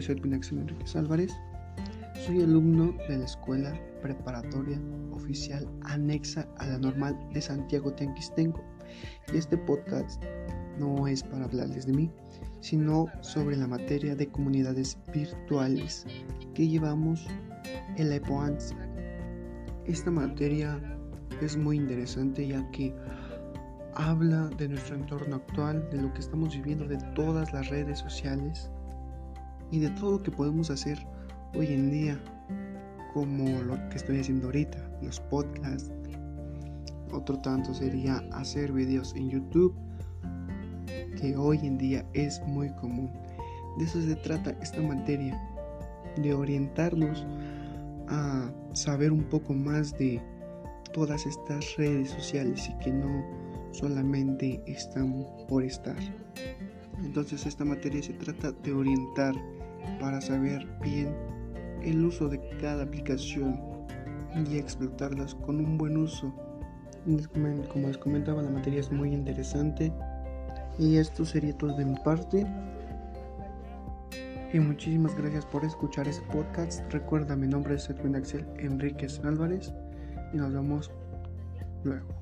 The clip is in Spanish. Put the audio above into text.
nombre es Edwin Axel Álvarez. Soy alumno de la Escuela Preparatoria Oficial Anexa a la Normal de Santiago Tianquistenco. Y este podcast no es para hablarles de mí, sino sobre la materia de comunidades virtuales que llevamos en la EPOANS. Esta materia es muy interesante ya que habla de nuestro entorno actual, de lo que estamos viviendo, de todas las redes sociales y de todo lo que podemos hacer hoy en día, como lo que estoy haciendo ahorita, los podcasts. Otro tanto sería hacer videos en YouTube, que hoy en día es muy común. De eso se trata esta materia, de orientarnos a saber un poco más de todas estas redes sociales y que no solamente están por estar. Entonces esta materia se trata de orientar para saber bien el uso de cada aplicación y explotarlas con un buen uso. Como les comentaba, la materia es muy interesante y esto sería todo de mi parte. Y muchísimas gracias por escuchar este podcast. Recuerda, mi nombre es Edwin Axel Enríquez Álvarez y nos vemos luego.